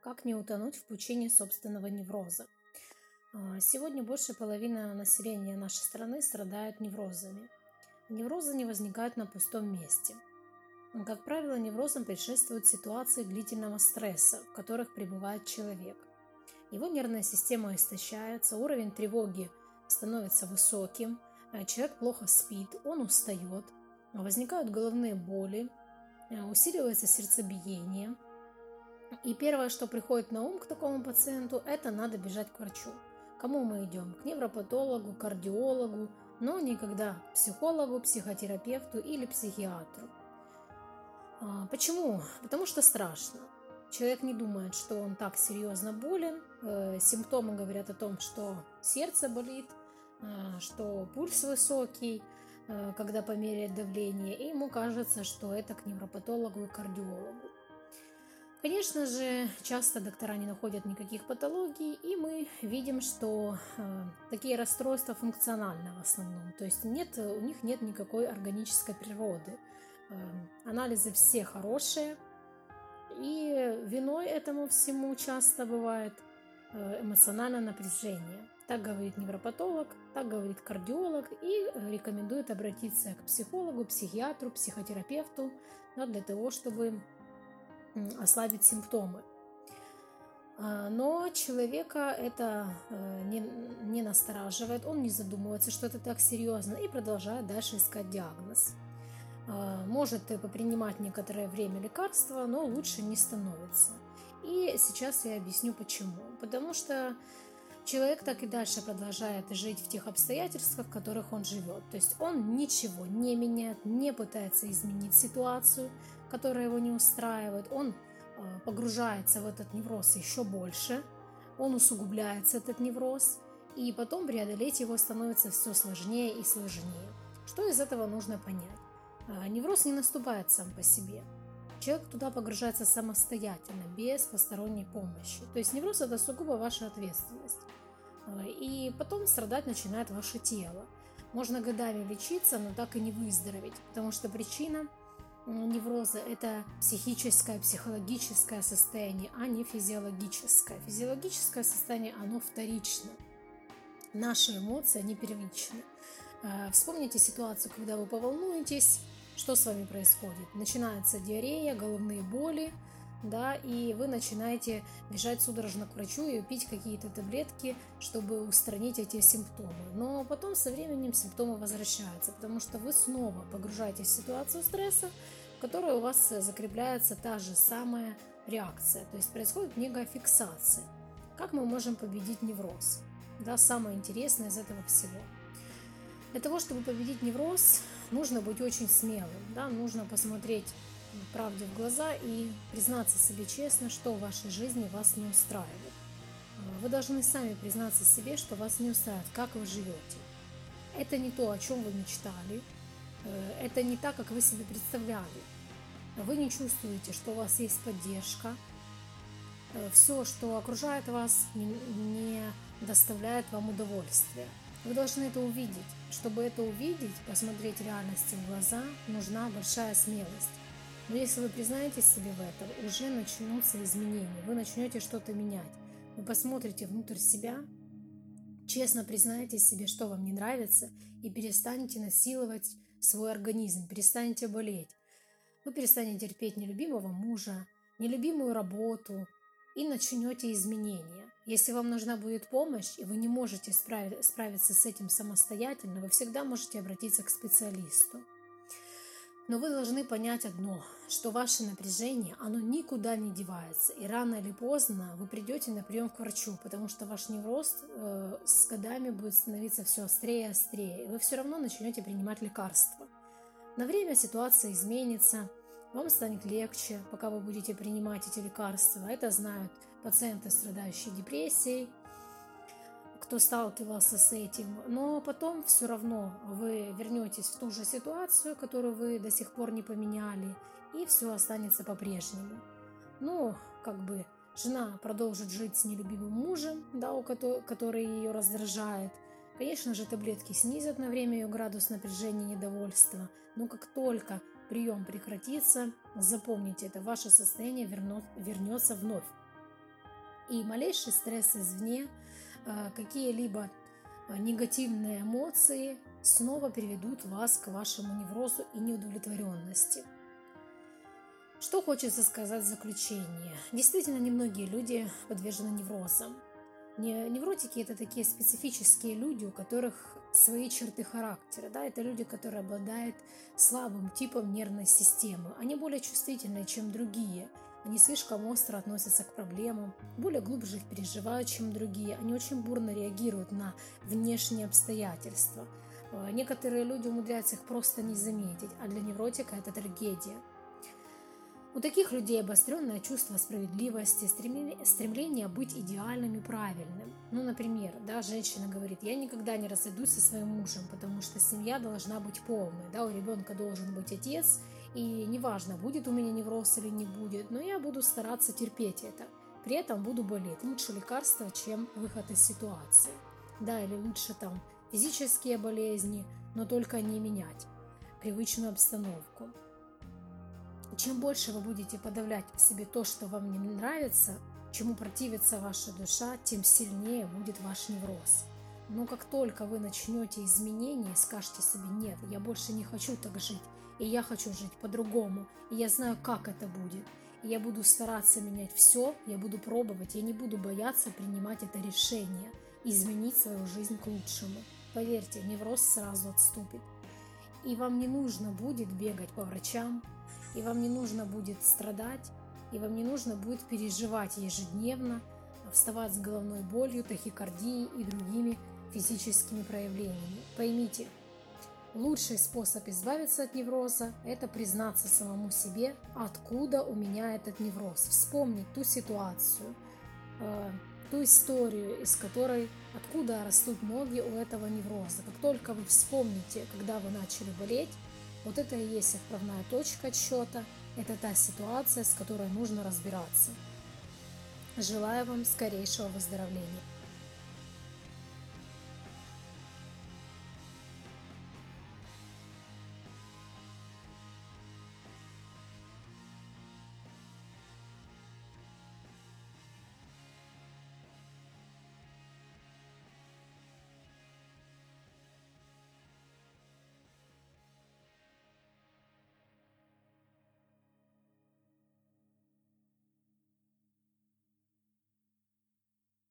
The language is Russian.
Как не утонуть в пучине собственного невроза? А, сегодня больше половины населения нашей страны страдают неврозами. Неврозы не возникают на пустом месте. Как правило, неврозам предшествуют ситуации длительного стресса, в которых пребывает человек. Его нервная система истощается, уровень тревоги становится высоким, а человек плохо спит, он устает, возникают головные боли, а, усиливается сердцебиение – и первое, что приходит на ум к такому пациенту, это надо бежать к врачу. Кому мы идем? К невропатологу, кардиологу, но никогда к психологу, психотерапевту или психиатру. А, почему? Потому что страшно. Человек не думает, что он так серьезно болен. Э, симптомы говорят о том, что сердце болит, э, что пульс высокий, э, когда померяет давление, и ему кажется, что это к невропатологу и кардиологу. Конечно же, часто доктора не находят никаких патологий, и мы видим, что э, такие расстройства функциональны в основном. То есть нет, у них нет никакой органической природы. Э, анализы все хорошие, и виной этому всему часто бывает э, эмоциональное напряжение. Так говорит невропатолог, так говорит кардиолог и рекомендует обратиться к психологу, психиатру, психотерапевту да, для того, чтобы ослабить симптомы. А, но человека это э, не, не настораживает, он не задумывается, что это так серьезно и продолжает дальше искать диагноз. А, может попринимать некоторое время лекарства, но лучше не становится. И сейчас я объясню почему. Потому что человек так и дальше продолжает жить в тех обстоятельствах, в которых он живет. То есть он ничего не меняет, не пытается изменить ситуацию, которая его не устраивает. Он э, погружается в этот невроз еще больше, он усугубляется, этот невроз, и потом преодолеть его становится все сложнее и сложнее. Что из этого нужно понять? Э, невроз не наступает сам по себе. Человек туда погружается самостоятельно, без посторонней помощи. То есть невроз это сугубо ваша ответственность. И потом страдать начинает ваше тело. Можно годами лечиться, но так и не выздороветь, потому что причина невроза – это психическое, психологическое состояние, а не физиологическое. Физиологическое состояние, оно вторично. Наши эмоции, они первичны. Э, вспомните ситуацию, когда вы поволнуетесь, что с вами происходит. Начинается диарея, головные боли, да, и вы начинаете бежать судорожно к врачу и пить какие-то таблетки, чтобы устранить эти симптомы. Но потом со временем симптомы возвращаются, потому что вы снова погружаетесь в ситуацию стресса, в которой у вас закрепляется та же самая реакция, то есть происходит некая. Как мы можем победить невроз? Да, самое интересное из этого всего. Для того, чтобы победить невроз, нужно быть очень смелым, да, нужно посмотреть правде в глаза и признаться себе честно, что в вашей жизни вас не устраивает. Вы должны сами признаться себе, что вас не устраивает, как вы живете. Это не то, о чем вы мечтали, э, это не так, как вы себе представляли. Вы не чувствуете, что у вас есть поддержка. Э, Все, что окружает вас, не доставляет вам удовольствия. Вы должны это увидеть. Чтобы это увидеть, посмотреть реальности в глаза, нужна большая смелость. Но если вы признаетесь себе в этом, уже начнутся изменения, вы начнете что-то менять. Вы посмотрите внутрь себя, честно признаетесь себе, что вам не нравится, и перестанете насиловать свой организм, перестанете болеть. Вы перестанете терпеть нелюбимого мужа, нелюбимую работу и начнете изменения. Если вам нужна будет помощь, и вы не можете справиться с этим самостоятельно, вы всегда можете обратиться к специалисту. Но вы должны понять одно, что ваше напряжение, оно никуда не девается. И рано или поздно вы придете на прием к врачу, потому что ваш невроз э, с годами будет становиться все острее и острее. И вы все равно начнете принимать лекарства. На время ситуация изменится, вам станет легче, пока вы будете принимать эти лекарства. Это знают пациенты, страдающие депрессией, кто сталкивался с этим, но потом все равно вы вернетесь в ту же ситуацию, которую вы до сих пор не поменяли, и все останется по-прежнему. Ну, как бы жена продолжит жить с нелюбимым мужем, да, у которого, который ее раздражает. Конечно же, таблетки снизят на время ее градус напряжения и недовольства, но как только прием прекратится, запомните это, ваше состояние вернет, вернется вновь. И малейший стресс извне, какие-либо э, негативные эмоции снова приведут вас к вашему неврозу и неудовлетворенности. Что хочется сказать в заключение? Действительно, немногие люди подвержены неврозам. Невротики – это такие специфические люди, у которых свои черты характера. Да? Это люди, которые обладают слабым типом нервной системы. Они более чувствительные, чем другие. Они слишком остро относятся к проблемам, более глубже их переживают, чем другие. Они очень бурно реагируют на внешние обстоятельства. Э, некоторые люди умудряются их просто не заметить, а для невротика это трагедия. У таких людей обостренное чувство справедливости, стремление быть идеальным и правильным. Ну, например, да, женщина говорит, я никогда не разойдусь со своим мужем, потому что семья должна быть полной, да, у ребенка должен быть отец, и неважно, будет у меня невроз или не будет, но я буду стараться терпеть это. При этом буду болеть. Лучше лекарство, чем выход из ситуации. Да, или лучше там физические болезни, но только не менять привычную обстановку. Чем больше вы будете подавлять в себе то, что вам не нравится, чему противится ваша душа, тем сильнее будет ваш невроз. Но как только вы начнете изменения скажете себе «нет, я больше не хочу так жить, и я хочу жить по-другому, и я знаю, как это будет», и я буду стараться менять все, я буду пробовать, я не буду бояться принимать это решение, изменить свою жизнь к лучшему. Поверьте, невроз сразу отступит. И вам не нужно будет бегать по врачам, и вам не нужно будет страдать, и вам не нужно будет переживать ежедневно, вставать с головной болью, тахикардией и другими физическими проявлениями. Поймите, лучший способ избавиться от невроза – это признаться самому себе, откуда у меня этот невроз, вспомнить ту ситуацию, э, ту историю, из которой, откуда растут ноги у этого невроза. Как только вы вспомните, когда вы начали болеть, вот это и есть отправная точка отсчета. Это та ситуация, с которой нужно разбираться. Желаю вам скорейшего выздоровления.